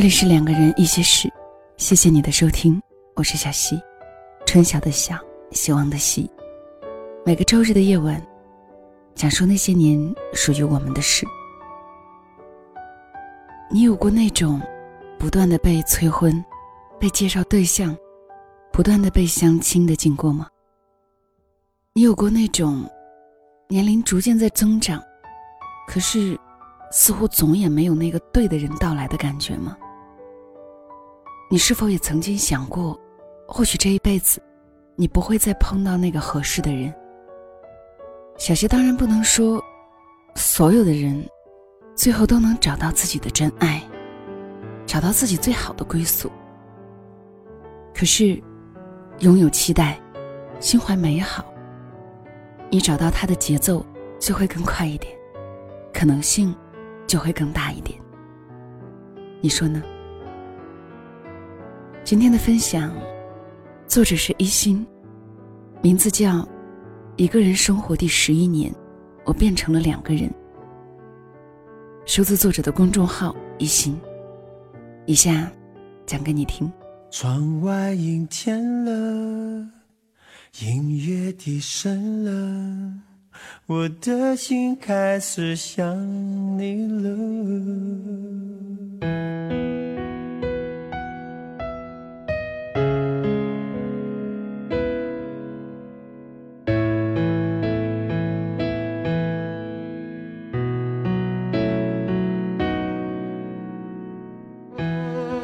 这里是两个人一些事，谢谢你的收听，我是小溪，春晓的晓，希望的希。每个周日的夜晚，讲述那些年属于我们的事。你有过那种不断的被催婚、被介绍对象、不断的被相亲的经过吗？你有过那种年龄逐渐在增长，可是？似乎总也没有那个对的人到来的感觉吗？你是否也曾经想过，或许这一辈子，你不会再碰到那个合适的人？小溪当然不能说，所有的人，最后都能找到自己的真爱，找到自己最好的归宿。可是，拥有期待，心怀美好，你找到他的节奏就会更快一点，可能性。就会更大一点，你说呢？今天的分享，作者是一心，名字叫《一个人生活第十一年》，我变成了两个人。收自作者的公众号一心，以下讲给你听。窗外阴天了，音乐低声了。我的心开始想你了。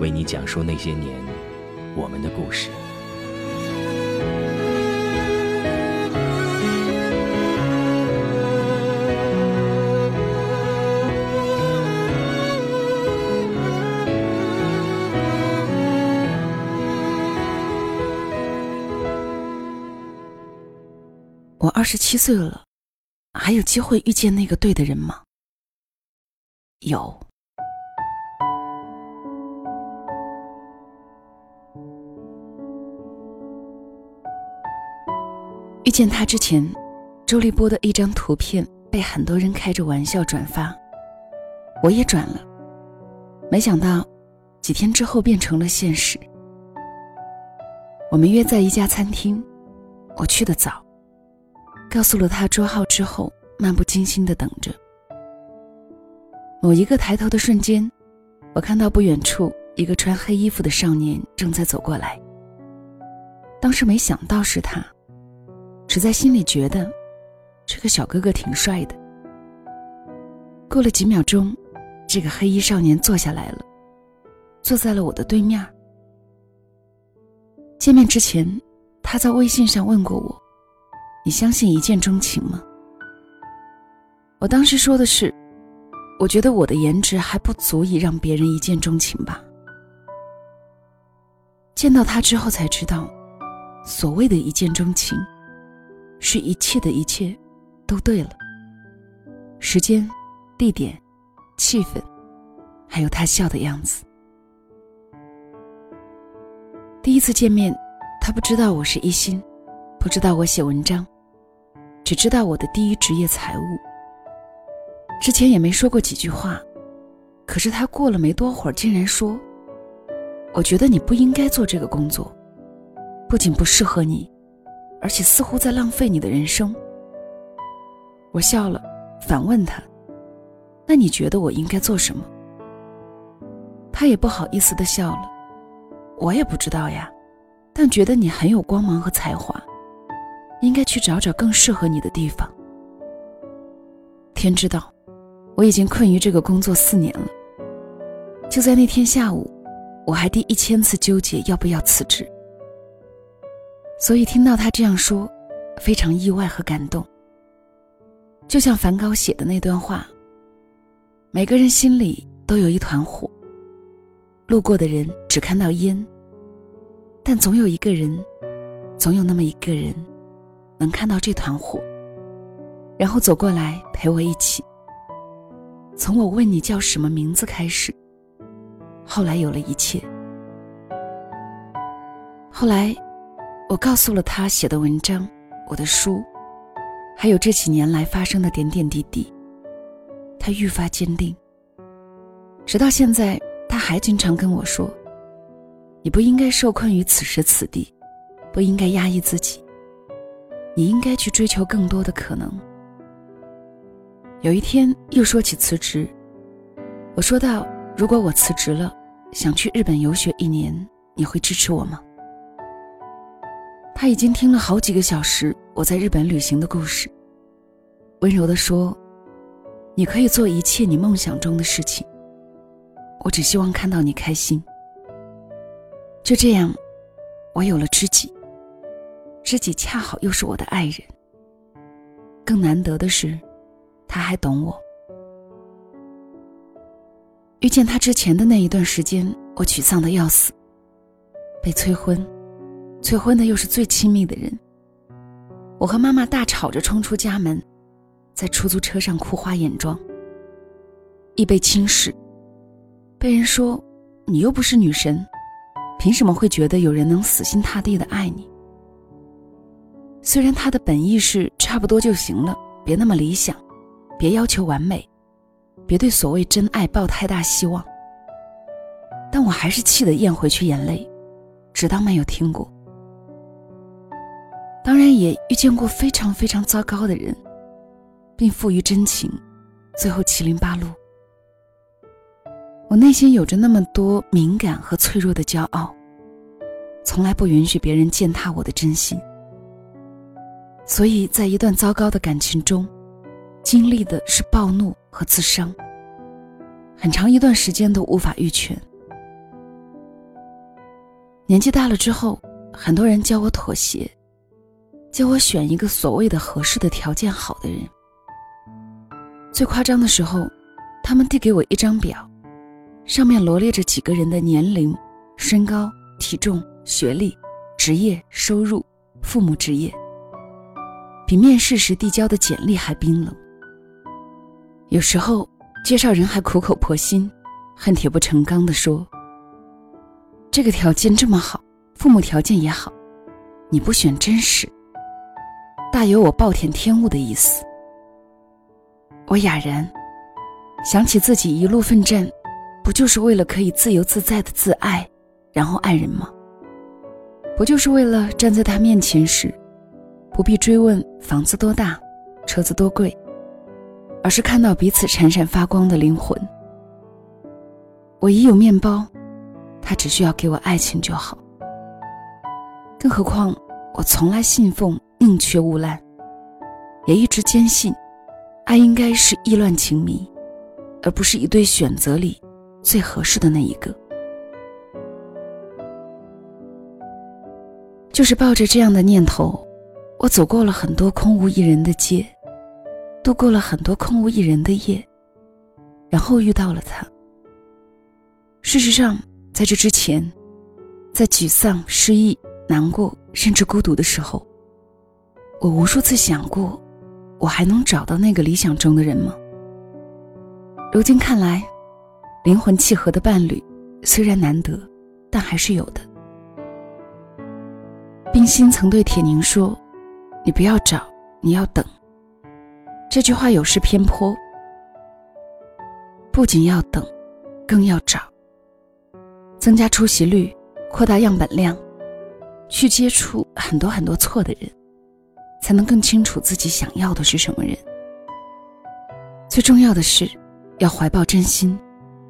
为你讲述那些年我们的故事。我二十七岁了，还有机会遇见那个对的人吗？有。遇见他之前，周立波的一张图片被很多人开着玩笑转发，我也转了。没想到，几天之后变成了现实。我们约在一家餐厅，我去的早。告诉了他桌号之后，漫不经心的等着。某一个抬头的瞬间，我看到不远处一个穿黑衣服的少年正在走过来。当时没想到是他，只在心里觉得这个小哥哥挺帅的。过了几秒钟，这个黑衣少年坐下来了，坐在了我的对面。见面之前，他在微信上问过我。你相信一见钟情吗？我当时说的是，我觉得我的颜值还不足以让别人一见钟情吧。见到他之后才知道，所谓的一见钟情，是一切的一切都对了。时间、地点、气氛，还有他笑的样子。第一次见面，他不知道我是一心，不知道我写文章。只知道我的第一职业财务，之前也没说过几句话，可是他过了没多会儿，竟然说：“我觉得你不应该做这个工作，不仅不适合你，而且似乎在浪费你的人生。”我笑了，反问他：“那你觉得我应该做什么？”他也不好意思的笑了：“我也不知道呀，但觉得你很有光芒和才华。”应该去找找更适合你的地方。天知道，我已经困于这个工作四年了。就在那天下午，我还第一千次纠结要不要辞职。所以听到他这样说，非常意外和感动。就像梵高写的那段话：“每个人心里都有一团火，路过的人只看到烟，但总有一个人，总有那么一个人，能看到这团火，然后走过来陪我一起。从我问你叫什么名字开始，后来有了一切。后来，我告诉了他写的文章、我的书，还有这几年来发生的点点滴滴。他愈发坚定，直到现在，他还经常跟我说：“你不应该受困于此时此地，不应该压抑自己，你应该去追求更多的可能。”有一天又说起辞职，我说道：“如果我辞职了，想去日本游学一年，你会支持我吗？”他已经听了好几个小时我在日本旅行的故事，温柔地说：“你可以做一切你梦想中的事情，我只希望看到你开心。”就这样，我有了知己，知己恰好又是我的爱人。更难得的是，他还懂我。遇见他之前的那一段时间，我沮丧的要死，被催婚。催婚的又是最亲密的人，我和妈妈大吵着冲出家门，在出租车上哭花眼妆。易被轻视，被人说你又不是女神，凭什么会觉得有人能死心塌地的爱你？虽然他的本意是差不多就行了，别那么理想，别要求完美，别对所谓真爱抱太大希望，但我还是气得咽回去眼泪，只当没有听过。当然也遇见过非常非常糟糕的人，并付于真情，最后七零八落。我内心有着那么多敏感和脆弱的骄傲，从来不允许别人践踏我的真心。所以在一段糟糕的感情中，经历的是暴怒和自伤，很长一段时间都无法愈全。年纪大了之后，很多人教我妥协。叫我选一个所谓的合适的条件好的人。最夸张的时候，他们递给我一张表，上面罗列着几个人的年龄、身高、体重、学历、职业、收入、父母职业，比面试时递交的简历还冰冷。有时候，介绍人还苦口婆心、恨铁不成钢地说：“这个条件这么好，父母条件也好，你不选真是。”大有我暴殄天物的意思。我哑然，想起自己一路奋战，不就是为了可以自由自在的自爱，然后爱人吗？不就是为了站在他面前时，不必追问房子多大，车子多贵，而是看到彼此闪闪发光的灵魂。我已有面包，他只需要给我爱情就好。更何况，我从来信奉。宁缺毋滥，也一直坚信，爱应该是意乱情迷，而不是一对选择里最合适的那一个。就是抱着这样的念头，我走过了很多空无一人的街，度过了很多空无一人的夜，然后遇到了他。事实上，在这之前，在沮丧、失意、难过，甚至孤独的时候。我无数次想过，我还能找到那个理想中的人吗？如今看来，灵魂契合的伴侣虽然难得，但还是有的。冰心曾对铁凝说：“你不要找，你要等。”这句话有失偏颇，不仅要等，更要找。增加出席率，扩大样本量，去接触很多很多错的人。才能更清楚自己想要的是什么人。最重要的是，要怀抱真心，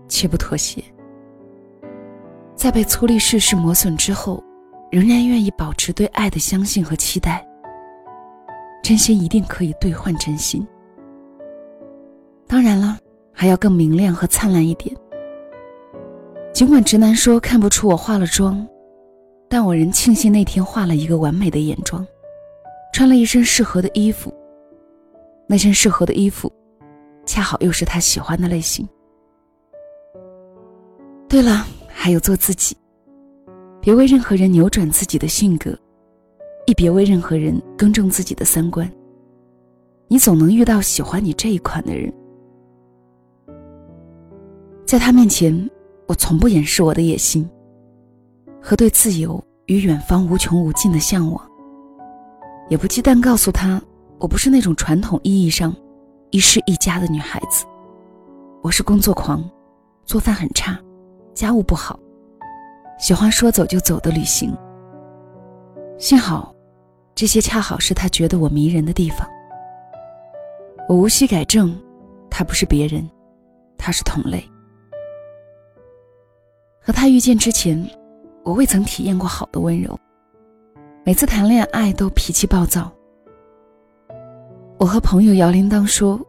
切不妥协。在被粗粝世事磨损之后，仍然愿意保持对爱的相信和期待。真心一定可以兑换真心。当然了，还要更明亮和灿烂一点。尽管直男说看不出我化了妆，但我仍庆幸那天化了一个完美的眼妆。穿了一身适合的衣服，那身适合的衣服，恰好又是他喜欢的类型。对了，还有做自己。别为任何人扭转自己的性格，亦别为任何人更正自己的三观。你总能遇到喜欢你这一款的人。在他面前，我从不掩饰我的野心和对自由与远方无穷无尽的向往，也不忌惮告诉他，我不是那种传统意义上一世一家的女孩子。我是工作狂，做饭很差，家务不好，喜欢说走就走的旅行。幸好，这些恰好是他觉得我迷人的地方。我无需改正，他不是别人，他是同类。和他遇见之前，我未曾体验过好的温柔。每次谈恋爱都脾气暴躁。我和朋友摇铃铛说：“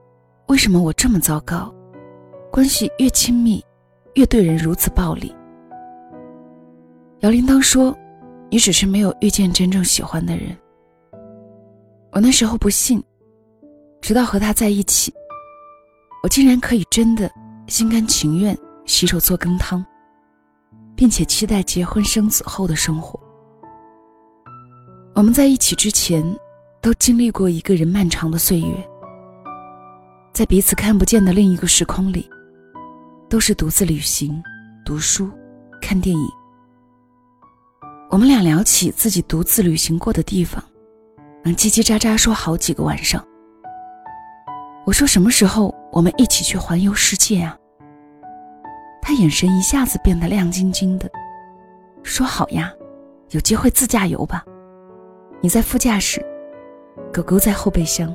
为什么我这么糟糕？关系越亲密，越对人如此暴力。”摇铃铛说：“你只是没有遇见真正喜欢的人。”我那时候不信，直到和他在一起，我竟然可以真的心甘情愿洗手做羹汤。并且期待结婚生子后的生活。我们在一起之前，都经历过一个人漫长的岁月，在彼此看不见的另一个时空里，都是独自旅行、读书、看电影。我们俩聊起自己独自旅行过的地方，能叽叽喳喳说好几个晚上。我说：“什么时候我们一起去环游世界啊？”他眼神一下子变得亮晶晶的，说：“好呀，有机会自驾游吧。你在副驾驶，狗狗在后备箱。”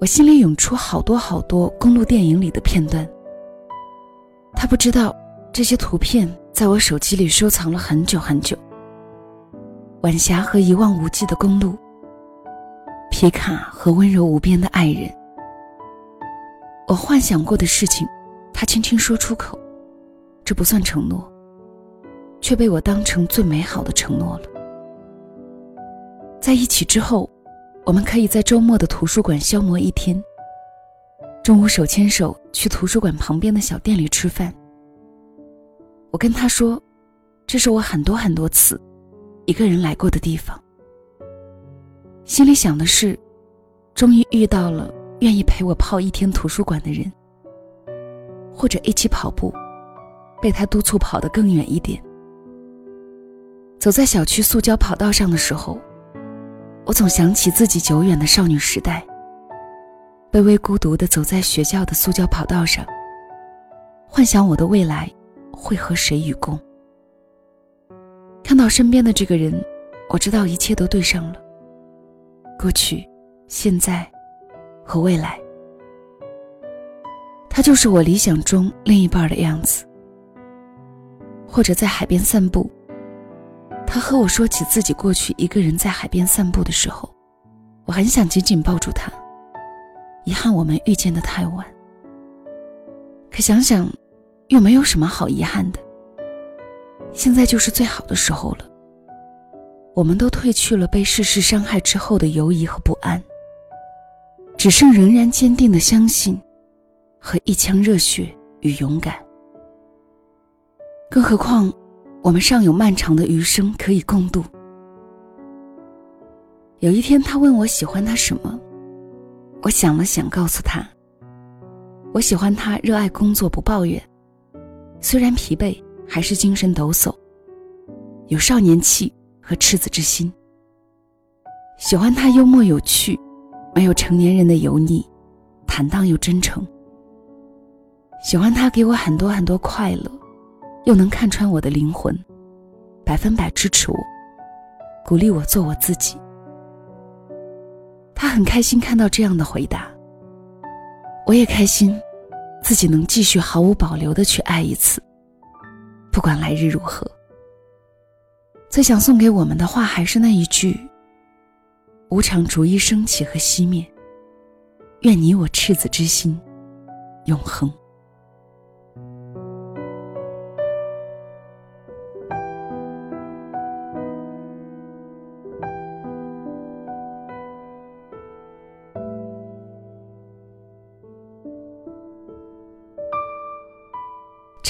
我心里涌出好多好多公路电影里的片段。他不知道，这些图片在我手机里收藏了很久很久。晚霞和一望无际的公路，皮卡和温柔无边的爱人，我幻想过的事情。他轻轻说出口，这不算承诺，却被我当成最美好的承诺了。在一起之后，我们可以在周末的图书馆消磨一天。中午手牵手去图书馆旁边的小店里吃饭。我跟他说，这是我很多很多次一个人来过的地方。心里想的是，终于遇到了愿意陪我泡一天图书馆的人。或者一起跑步，被他督促跑得更远一点。走在小区塑胶跑道上的时候，我总想起自己久远的少女时代。卑微孤独地走在学校的塑胶跑道上，幻想我的未来会和谁与共。看到身边的这个人，我知道一切都对上了。过去、现在和未来。他就是我理想中另一半的样子。或者在海边散步，他和我说起自己过去一个人在海边散步的时候，我很想紧紧抱住他。遗憾我们遇见的太晚，可想想，又没有什么好遗憾的。现在就是最好的时候了。我们都褪去了被世事伤害之后的犹疑和不安，只剩仍然坚定的相信。和一腔热血与勇敢，更何况我们尚有漫长的余生可以共度。有一天，他问我喜欢他什么，我想了想，告诉他：我喜欢他热爱工作，不抱怨，虽然疲惫，还是精神抖擞，有少年气和赤子之心。喜欢他幽默有趣，没有成年人的油腻，坦荡又真诚。喜欢他给我很多很多快乐，又能看穿我的灵魂，百分百支持我，鼓励我做我自己。他很开心看到这样的回答，我也开心，自己能继续毫无保留的去爱一次，不管来日如何。最想送给我们的话还是那一句：无常逐一升起和熄灭，愿你我赤子之心，永恒。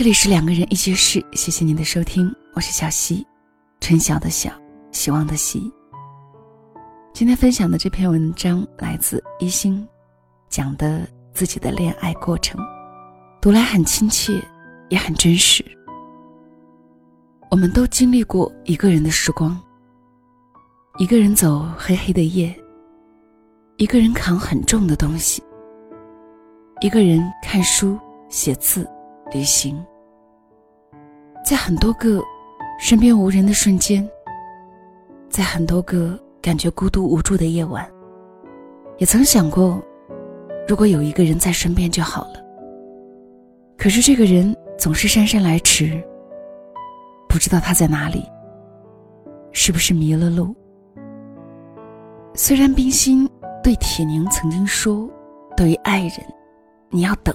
这里是两个人一些事，谢谢您的收听，我是小溪，春晓的晓，希望的希。今天分享的这篇文章来自一心，讲的自己的恋爱过程，读来很亲切，也很真实。我们都经历过一个人的时光，一个人走黑黑的夜，一个人扛很重的东西，一个人看书、写字、旅行，在很多个身边无人的瞬间，在很多个。感觉孤独无助的夜晚，也曾想过，如果有一个人在身边就好了。可是这个人总是姗姗来迟，不知道他在哪里，是不是迷了路？虽然冰心对铁凝曾经说：“对于爱人，你要等。”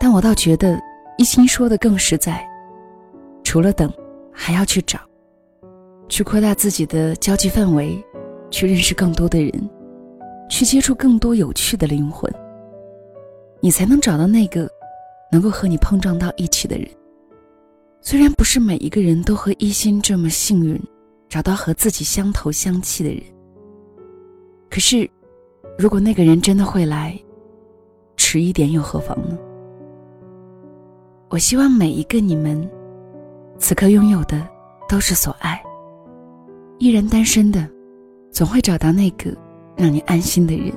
但我倒觉得一心说的更实在，除了等，还要去找。去扩大自己的交际范围，去认识更多的人，去接触更多有趣的灵魂，你才能找到那个能够和你碰撞到一起的人。虽然不是每一个人都和一心这么幸运，找到和自己相投相契的人，可是，如果那个人真的会来，迟一点又何妨呢？我希望每一个你们，此刻拥有的都是所爱。依然单身的，总会找到那个让你安心的人。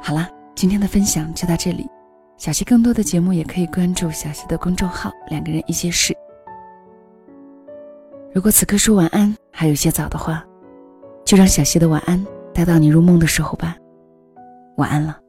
好啦，今天的分享就到这里。小溪更多的节目也可以关注小溪的公众号“两个人一些事”。如果此刻说晚安还有些早的话，就让小溪的晚安带到你入梦的时候吧。晚安了。